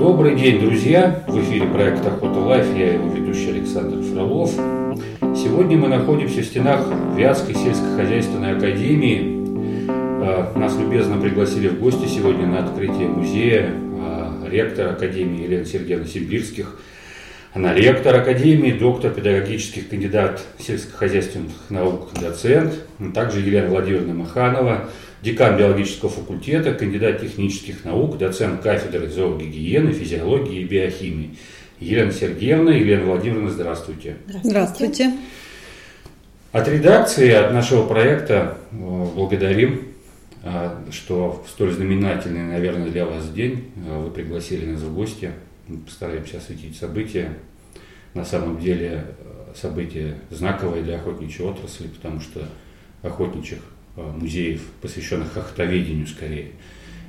Добрый день, друзья! В эфире проект Охота Life, я его ведущий Александр Фролов. Сегодня мы находимся в стенах Вятской сельскохозяйственной академии. А, нас любезно пригласили в гости сегодня на открытие музея а, ректор Академии Елена Сергеевна Симбирских. Она ректор Академии, доктор педагогических кандидат сельскохозяйственных наук, доцент. Также Елена Владимировна Маханова, декан биологического факультета, кандидат технических наук, доцент кафедры зоогигиены, физиологии и биохимии. Елена Сергеевна, Елена Владимировна, здравствуйте. Здравствуйте. От редакции, от нашего проекта э, благодарим, э, что в столь знаменательный, наверное, для вас день э, вы пригласили нас в гости. Мы постараемся осветить события. На самом деле события знаковые для охотничьей отрасли, потому что охотничьих музеев, посвященных охотоведению скорее,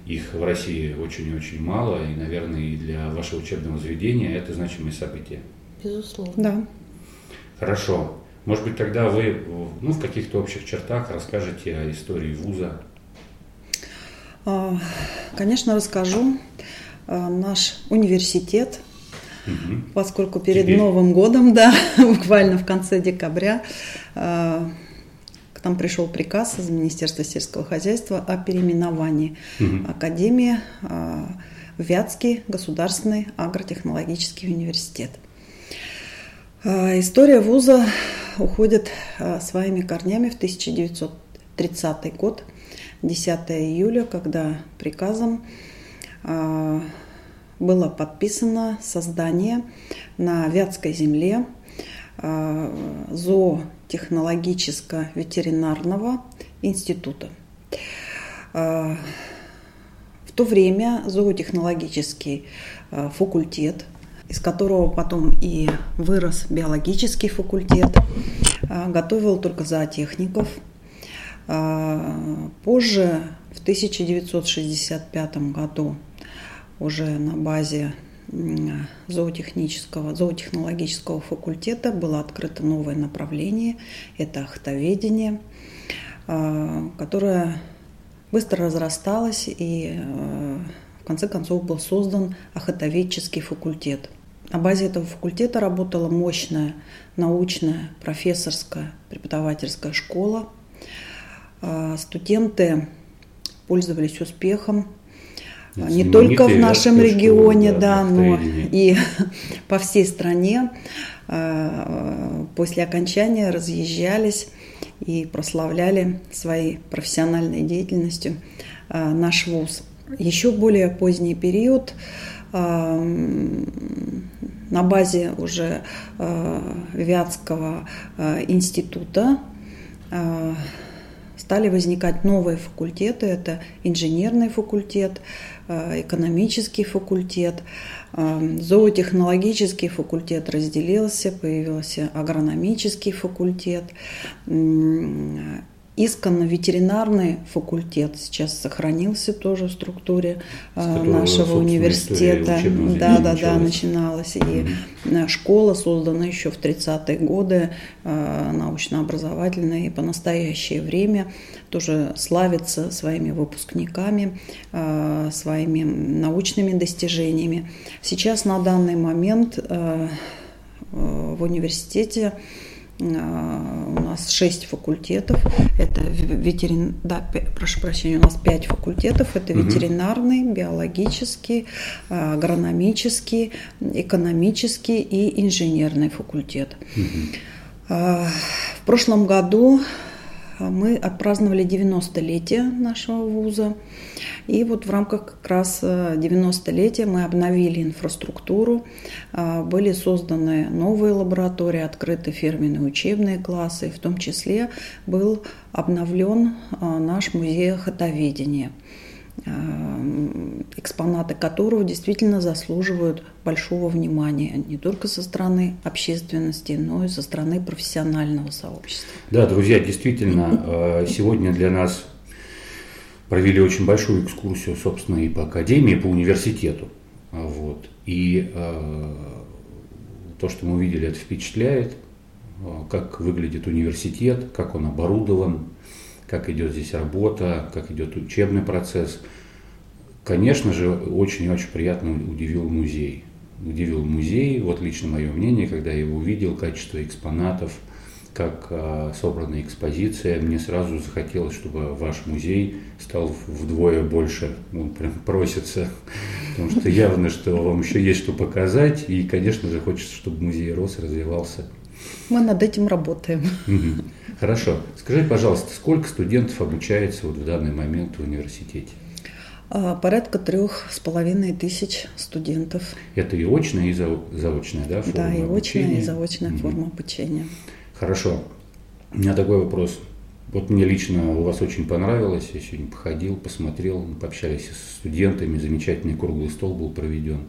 их в России очень и очень мало, и, наверное, и для вашего учебного заведения это значимое событие. Безусловно. Да. Хорошо. Может быть, тогда вы ну, в каких-то общих чертах расскажете о истории вуза? А, конечно, расскажу. А, наш университет, угу. поскольку перед Теперь? Новым годом, да, буквально в конце декабря, а, к нам пришел приказ из Министерства сельского хозяйства о переименовании угу. Академии в Вятский государственный агротехнологический университет. История вуза уходит своими корнями в 1930 год, 10 июля, когда приказом было подписано создание на Вятской земле зоотехнологическо-ветеринарного института. В то время зоотехнологический факультет из которого потом и вырос биологический факультет, а, готовил только зоотехников. А, позже, в 1965 году, уже на базе зоотехнического, зоотехнологического факультета было открыто новое направление – это охотоведение, а, которое быстро разрасталось и в конце концов был создан охотоведческий факультет – на базе этого факультета работала мощная научная, профессорская, преподавательская школа. А, студенты пользовались успехом не только в нашем регионе, да, да но и по всей стране. А, после окончания разъезжались и прославляли своей профессиональной деятельностью а, наш вуз. Еще более поздний период на базе уже э, Вятского э, института э, стали возникать новые факультеты. Это инженерный факультет, экономический факультет, зоотехнологический факультет разделился, появился агрономический факультет, исконно ветеринарный факультет сейчас сохранился тоже в структуре э, нашего университета. Да, да, да, начиналась. И школа создана еще в 30-е годы, э, научно-образовательная, и по настоящее время тоже славится своими выпускниками, своими научными достижениями. Сейчас на данный момент в университете а, у нас шесть факультетов. Это ветерин... да, прошу прощения, у нас пять факультетов. Это ветеринарный, биологический, а, агрономический, экономический и инженерный факультет. В прошлом году мы отпраздновали 90-летие нашего вуза. И вот в рамках как раз 90-летия э, мы обновили инфраструктуру, э, были созданы новые лаборатории, открыты фирменные учебные классы, в том числе был обновлен э, наш музей охотоведения экспонаты которого действительно заслуживают большого внимания не только со стороны общественности, но и со стороны профессионального сообщества. Да, друзья, действительно, сегодня для нас провели очень большую экскурсию, собственно, и по академии, и по университету. Вот. И э, то, что мы увидели, это впечатляет, э, как выглядит университет, как он оборудован, как идет здесь работа, как идет учебный процесс, конечно же, очень-очень приятно удивил музей. Удивил музей, вот лично мое мнение, когда я его увидел, качество экспонатов, как а, собранная экспозиция, мне сразу захотелось, чтобы ваш музей стал вдвое больше. Он прям просится, потому что явно, что вам еще есть что показать, и, конечно же, хочется, чтобы музей рос, развивался. Мы над этим работаем. Хорошо. Скажите, пожалуйста, сколько студентов обучается вот в данный момент в университете? А, порядка трех с половиной тысяч студентов. Это и очная, и заочная, да, форма Да, и обучения? очная, и заочная угу. форма обучения. Хорошо. У меня такой вопрос. Вот мне лично у вас очень понравилось, я сегодня походил, посмотрел, пообщались с студентами, замечательный круглый стол был проведен.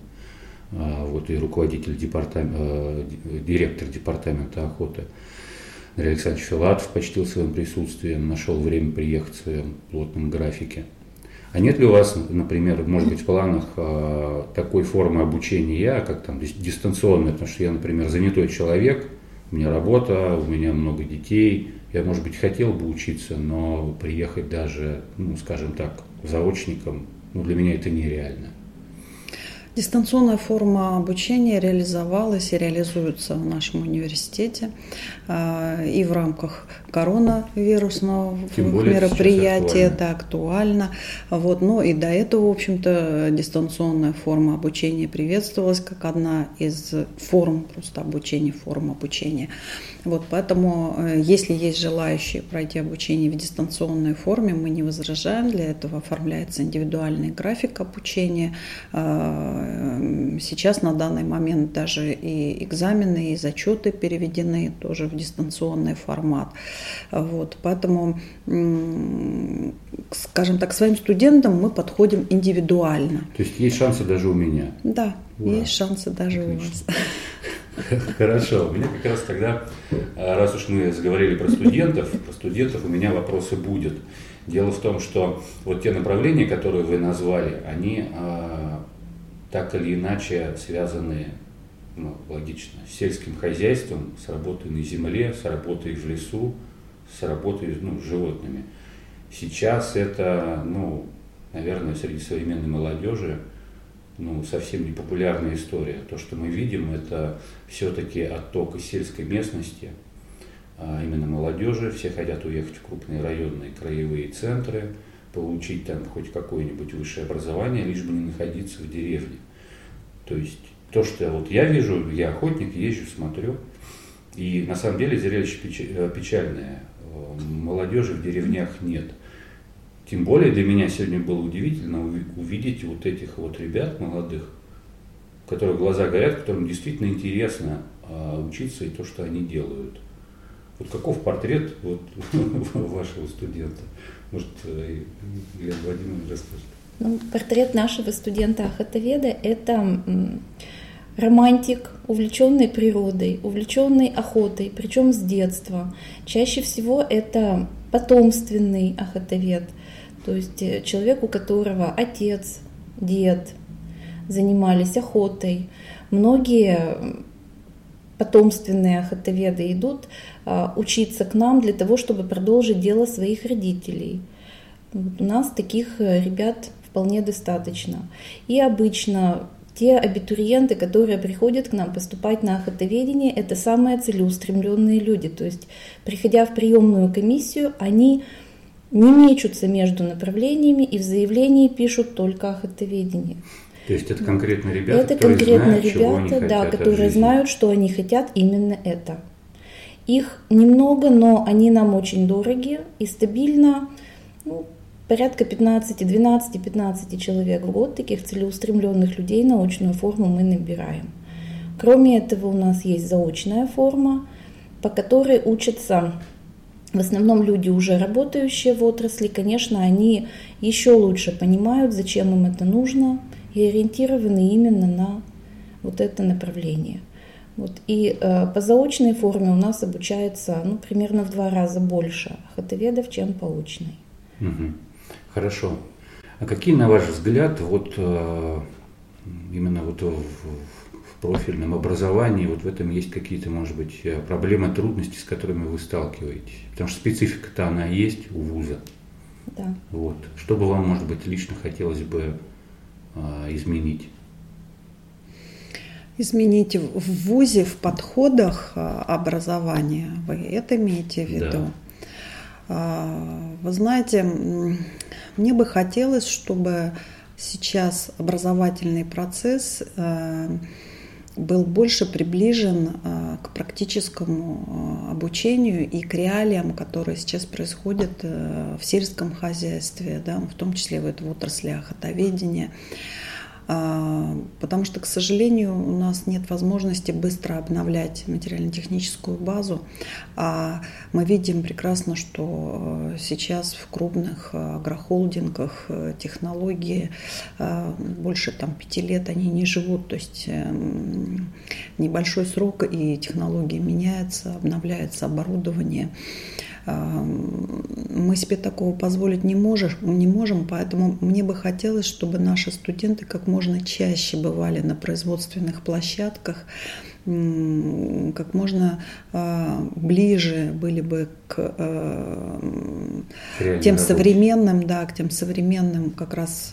А, вот и руководитель департамента, э, директор департамента охоты Андрей Александрович Филатов почтил своим присутствием, нашел время приехать в своем плотном графике. А нет ли у вас, например, может быть, в планах э, такой формы обучения, как там дистанционная, потому что я, например, занятой человек, у меня работа, у меня много детей, я, может быть, хотел бы учиться, но приехать даже, ну, скажем так, заочником, ну, для меня это нереально. Дистанционная форма обучения реализовалась и реализуется в нашем университете а, и в рамках коронавирусного мероприятия, это актуально. Вот, но и до этого, в общем-то, дистанционная форма обучения приветствовалась как одна из форм просто обучения, форм обучения. Вот, поэтому, э, если есть желающие пройти обучение в дистанционной форме, мы не возражаем. Для этого оформляется индивидуальный график обучения. А, сейчас на данный момент даже и экзамены, и зачеты переведены тоже в дистанционный формат. Вот, поэтому, скажем так, своим студентам мы подходим индивидуально. То есть есть шансы даже у меня? Да, Ура. есть шансы даже Отлично. у вас. Хорошо. У меня как раз тогда, а, раз уж мы заговорили про студентов, про студентов у меня вопросы будет. Дело в том, что вот те направления, которые вы назвали, они а, так или иначе связаны, ну, логично, с сельским хозяйством, с работой на земле, с работой в лесу, с работой ну, с животными. Сейчас это, ну, наверное, среди современной молодежи ну, совсем не популярная история. То, что мы видим, это все-таки отток из сельской местности, а именно молодежи. Все хотят уехать в крупные районные краевые центры, получить там хоть какое-нибудь высшее образование, лишь бы не находиться в деревне. То есть то, что вот я вижу, я охотник, езжу, смотрю, и на самом деле зрелище э, печальное. Молодежи в деревнях нет – тем более для меня сегодня было удивительно увидеть вот этих вот ребят молодых, которых глаза горят, которым действительно интересно а, учиться и то, что они делают. Вот каков портрет вот, вашего студента? Может, Елена э, Владимировна расскажет? Ну, портрет нашего студента Ахатоведа – это романтик, увлеченный природой, увлеченный охотой, причем с детства. Чаще всего это потомственный ахатовед – то есть э, человек, у которого отец, дед занимались охотой. Многие потомственные охотоведы идут а, учиться к нам для того, чтобы продолжить дело своих родителей. Вот у нас таких э, ребят вполне достаточно. И обычно те абитуриенты, которые приходят к нам поступать на охотоведение, это самые целеустремленные люди. То есть, приходя в приемную комиссию, они не мечутся между направлениями и в заявлении пишут только о хатоведении. То есть это конкретно ребята, это которые конкретно знают, ребята, чего они да, хотят которые знают, что они хотят именно это. Их немного, но они нам очень дороги и стабильно ну, порядка 15, 12, 15 человек в год таких целеустремленных людей на очную форму мы набираем. Кроме этого у нас есть заочная форма, по которой учатся в основном люди, уже работающие в отрасли, конечно, они еще лучше понимают, зачем им это нужно, и ориентированы именно на вот это направление. Вот. И э, по заочной форме у нас обучается ну, примерно в два раза больше охотоведов, чем по очной. Угу. Хорошо. А какие, на ваш взгляд, вот э, именно вот в, профильном образовании, вот в этом есть какие-то, может быть, э, проблемы, трудности, с которыми вы сталкиваетесь? Потому что специфика-то она есть у вуза. Да. Вот. Что бы вам, может быть, лично хотелось бы изменить? Изменить в ВУЗе, в подходах образования, вы это имеете в виду? Да. Вы знаете, мне бы хотелось, чтобы сейчас образовательный процесс был больше приближен а, к практическому а, обучению и к реалиям, которые сейчас происходят э, в сельском хозяйстве, да, в том числе в, в отрасли охотоведения. А, потому что, к сожалению, у нас нет возможности быстро обновлять материально-техническую базу. А мы видим прекрасно, что э, сейчас в крупных э, агрохолдингах э, технологии больше там, пяти лет они не живут. То есть эм, небольшой срок и технологии меняются, обновляется оборудование мы себе такого позволить не можем, не можем, поэтому мне бы хотелось, чтобы наши студенты как можно чаще бывали на производственных площадках, как можно а, ближе были бы к э, тем современным, да, к тем современным как раз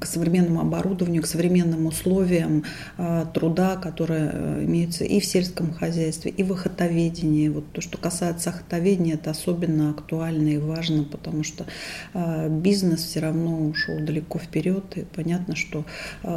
к современному оборудованию, к современным условиям а, труда, которые э, имеются и в сельском хозяйстве, и в охотоведении. Вот то, что касается охотоведения, это особенно актуально и важно, потому что а, бизнес все равно ушел далеко вперед, и понятно, что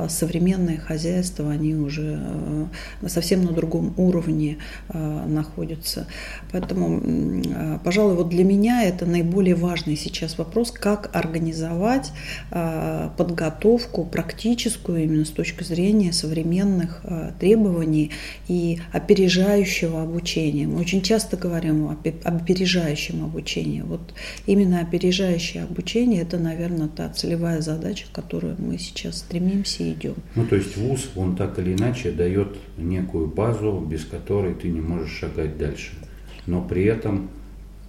современные хозяйства, они уже э, совсем на другом уровне э, находятся. Поэтому, э, пожалуй, вот для меня это наиболее важный сейчас вопрос, как организовать э, подготовку практическую именно с точки зрения современных требований и опережающего обучения. Мы очень часто говорим об опережающем обучении. Вот именно опережающее обучение – это, наверное, та целевая задача, к которой мы сейчас стремимся и идем. Ну, то есть ВУЗ, он так или иначе дает некую базу, без которой ты не можешь шагать дальше. Но при этом,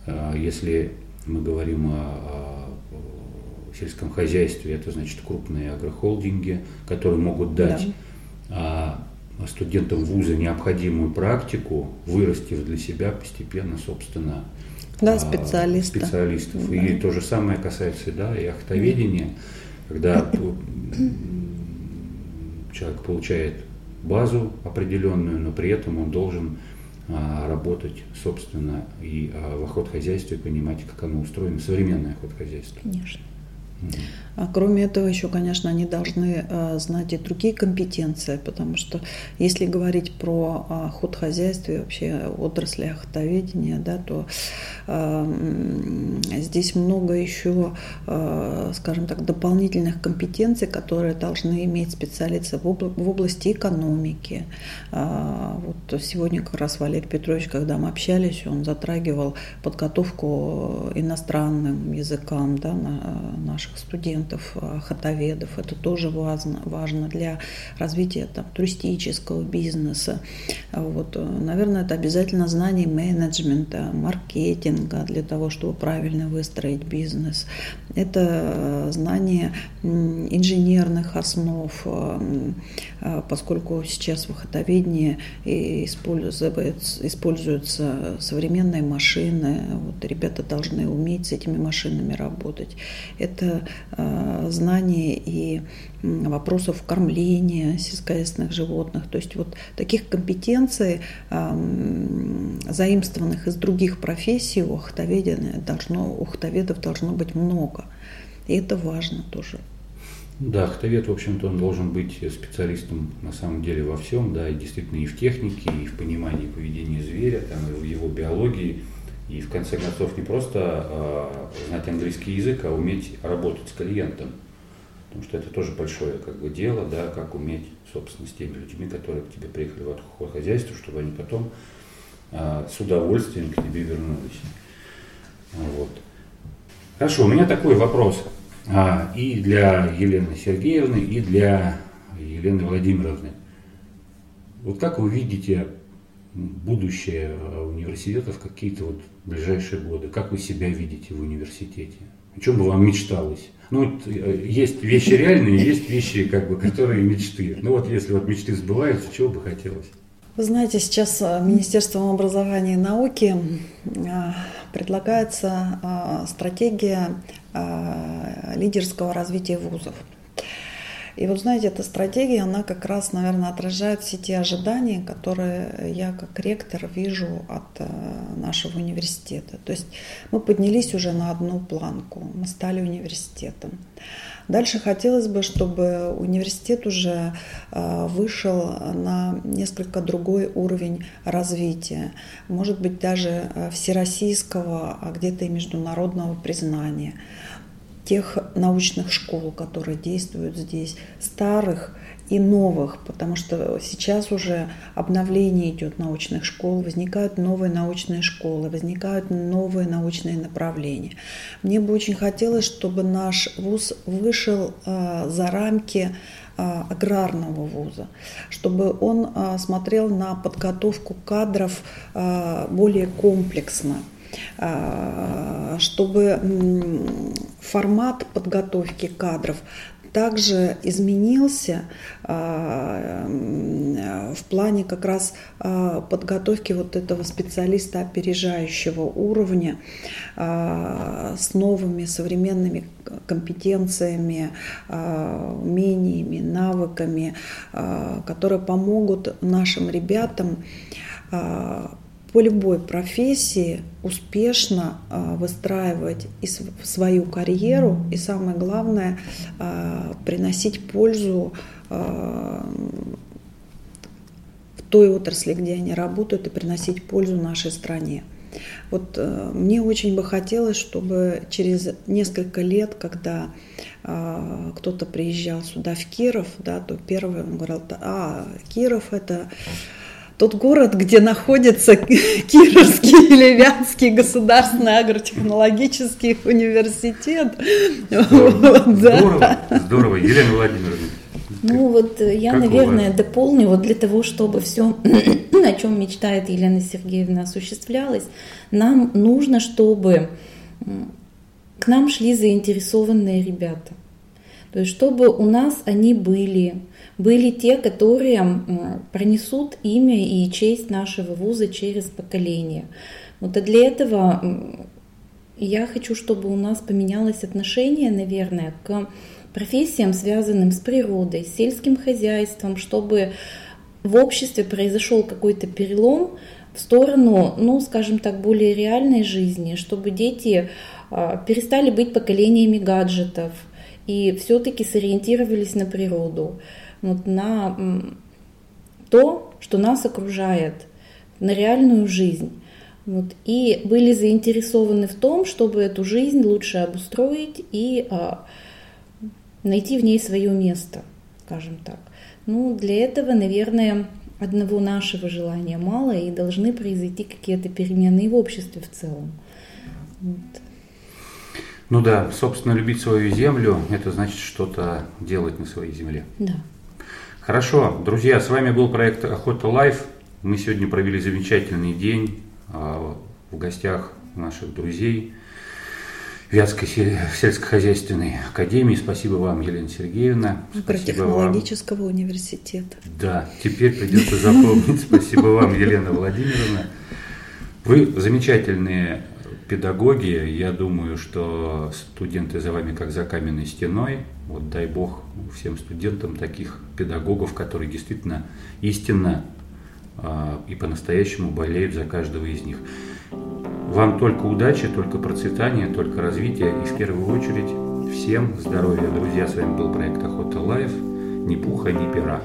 э, если мы говорим о, о сельском хозяйстве, это значит крупные агрохолдинги, которые могут дать да. студентам вуза необходимую практику, вырастив для себя постепенно, собственно, да, специалиста. специалистов. Да. И то же самое касается да, и ахтоведения, когда человек получает базу определенную, но при этом он должен а, работать, собственно, и а, в охотхозяйстве, понимать, как оно устроено, современное охотхозяйство. Конечно. А кроме этого, еще, конечно, они должны э, знать и другие компетенции, потому что если говорить про ход хозяйства и вообще отрасли охотоведения, да, то э, здесь много еще, э, скажем так, дополнительных компетенций, которые должны иметь специалисты в, об, в области экономики. Э, вот сегодня как раз Валерий Петрович, когда мы общались, он затрагивал подготовку иностранным языкам да, на, наших наших студентов, э, хатоведов. Это тоже важно, важно для развития там, туристического бизнеса. Вот, э, наверное, это обязательно знание менеджмента, маркетинга для того, чтобы правильно выстроить бизнес. Это э, знание инженерных основ, поскольку сейчас в хатоведении используются современные машины. Вот, ребята должны уметь с этими машинами работать. Это Э, знания и вопросов кормления сельскохозяйственных животных. То есть вот таких компетенций, заимствованных из других профессий, у ахтоведов должно, у ахтоведов должно быть много. И это важно тоже. Да, ахтовед, в общем-то, он должен быть специалистом на самом деле во всем, да, и действительно и в технике, и в понимании поведения зверя, там, и в его биологии, и в конце концов не просто э, знать английский язык, а уметь работать с клиентом. Потому что это тоже большое как бы, дело, да, как уметь, собственно, с теми людьми, которые к тебе приехали в хозяйство, чтобы они потом э, с удовольствием к тебе вернулись. Вот. Хорошо, у меня такой вопрос а, и для Елены Сергеевны, и для Елены Владимировны. Вот как вы видите будущее э, университетов какие-то вот ближайшие годы? Как вы себя видите в университете? О чем бы вам мечталось? Ну, вот, э, есть вещи реальные, есть вещи, как бы, которые мечты. Ну вот если вот мечты сбываются, чего бы хотелось? Вы знаете, сейчас э, Министерством образования и науки предлагается стратегия лидерского развития вузов. И вот знаете, эта стратегия, она как раз, наверное, отражает все те ожидания, которые я как ректор вижу от э, нашего университета. То есть мы поднялись уже на одну планку, мы стали университетом. Дальше хотелось бы, чтобы университет уже э, вышел на несколько другой уровень развития, может быть даже э, всероссийского, а где-то и международного признания тех научных школ, которые действуют здесь, старых и новых, потому что сейчас уже обновление идет научных школ, возникают новые научные школы, возникают новые научные направления. Мне бы очень хотелось, чтобы наш вуз вышел а, за рамки а, аграрного вуза, чтобы он а, смотрел на подготовку кадров более комплексно чтобы формат подготовки кадров также изменился а, в плане как раз а, подготовки вот этого специалиста опережающего уровня а, с новыми современными компетенциями, умениями, навыками, которые помогут нашим ребятам по любой профессии успешно а, выстраивать и свою карьеру, и самое главное, а, приносить пользу а, в той отрасли, где они работают, и приносить пользу нашей стране. Вот э, мне очень бы хотелось, чтобы через несколько лет, когда э, кто-то приезжал сюда в Киров, да, то первый он говорил, а Киров это тот город, где находится Кировский или Вятский государственный агротехнологический университет. Здорово, здорово, здорово. Елена Владимировна. Ну вот э, я, наверное, дополню, вот для того, чтобы все, о чем мечтает Елена Сергеевна, осуществлялось, нам нужно, чтобы к нам шли заинтересованные ребята. То есть, чтобы у нас они были, были те, которые пронесут имя и честь нашего вуза через поколение. Вот а для этого я хочу, чтобы у нас поменялось отношение, наверное, к профессиям, связанным с природой, с сельским хозяйством, чтобы в обществе произошел какой-то перелом в сторону, ну, скажем так, более реальной жизни, чтобы дети а, перестали быть поколениями гаджетов и все-таки сориентировались на природу вот на то, что нас окружает, на реальную жизнь. Вот, и были заинтересованы в том, чтобы эту жизнь лучше обустроить и а, найти в ней свое место, скажем так. Ну, для этого, наверное, одного нашего желания мало, и должны произойти какие-то перемены в обществе в целом. Вот. Ну да, собственно, любить свою землю – это значит что-то делать на своей земле. Да. Хорошо, друзья, с вами был проект Охота Life. Мы сегодня провели замечательный день а, в гостях наших друзей Вятской сельскохозяйственной академии. Спасибо вам, Елена Сергеевна. Агротехнологического университета. Да, теперь придется запомнить. Спасибо вам, Елена Владимировна. Вы замечательные педагоги. Я думаю, что студенты за вами как за каменной стеной. Вот дай бог всем студентам таких педагогов, которые действительно истинно э, и по-настоящему болеют за каждого из них. Вам только удачи, только процветания, только развития и в первую очередь всем здоровья. Друзья, с вами был проект Охота Life. Ни пуха, ни пера.